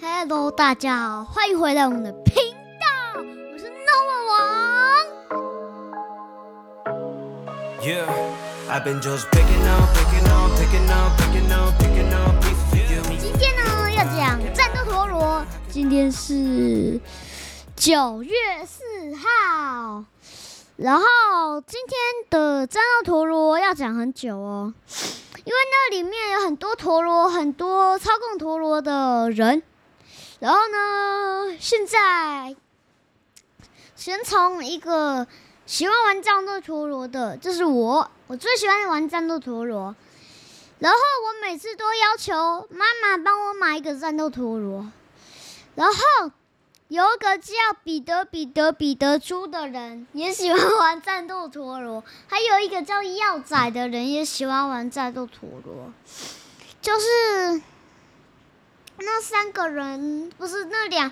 Hello，大家好，欢迎回来我们的频道，我是 Nova 王。Yeah, been just picking on, picking on, picking on, picking on, picking on. 今天呢要讲战斗陀螺，今天是九月四号，然后今天的战斗陀螺要讲很久哦，因为那里面有很多陀螺，很多操控陀螺的人。然后呢，现在先从一个喜欢玩战斗陀螺的，就是我，我最喜欢玩战斗陀螺。然后我每次都要求妈妈帮我买一个战斗陀螺。然后有一个叫彼得彼得彼得猪的人也喜欢玩战斗陀螺，还有一个叫耀仔的人也喜欢玩战斗陀螺，就是。那三个人不是那两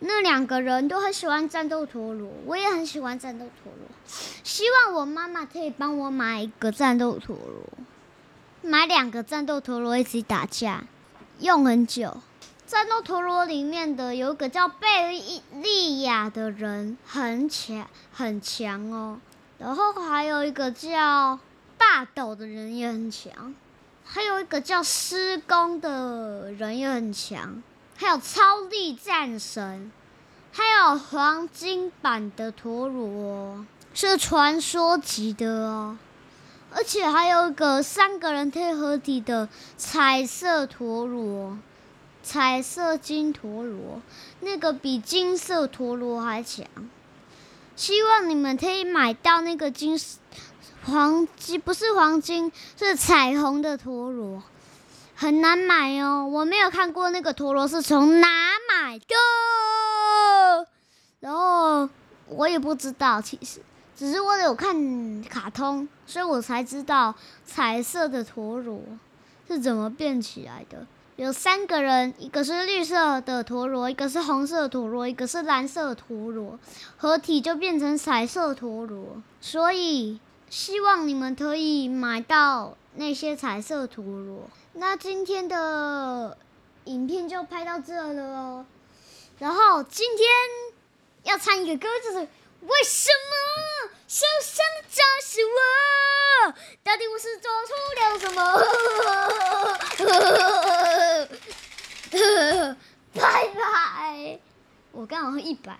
那两个人都很喜欢战斗陀螺，我也很喜欢战斗陀螺。希望我妈妈可以帮我买一个战斗陀螺，买两个战斗陀螺一起打架，用很久。战斗陀螺里面的有一个叫贝利亚的人很强很强哦，然后还有一个叫霸斗的人也很强。还有一个叫施工的人也很强，还有超力战神，还有黄金版的陀螺，是传说级的哦。而且还有一个三个人可以合体的彩色陀螺，彩色金陀螺，那个比金色陀螺还强。希望你们可以买到那个金色。黄金不是黄金，是彩虹的陀螺，很难买哦。我没有看过那个陀螺是从哪买的，然后我也不知道，其实只是我有看卡通，所以我才知道彩色的陀螺是怎么变起来的。有三个人，一个是绿色的陀螺，一个是红色的陀螺，一个是蓝色的陀螺，合体就变成彩色陀螺，所以。希望你们可以买到那些彩色陀螺。那今天的影片就拍到这了哦。然后今天要唱一个歌，就是为什么受伤的就是我？到底我是做错了什么？拜拜！我刚好一百。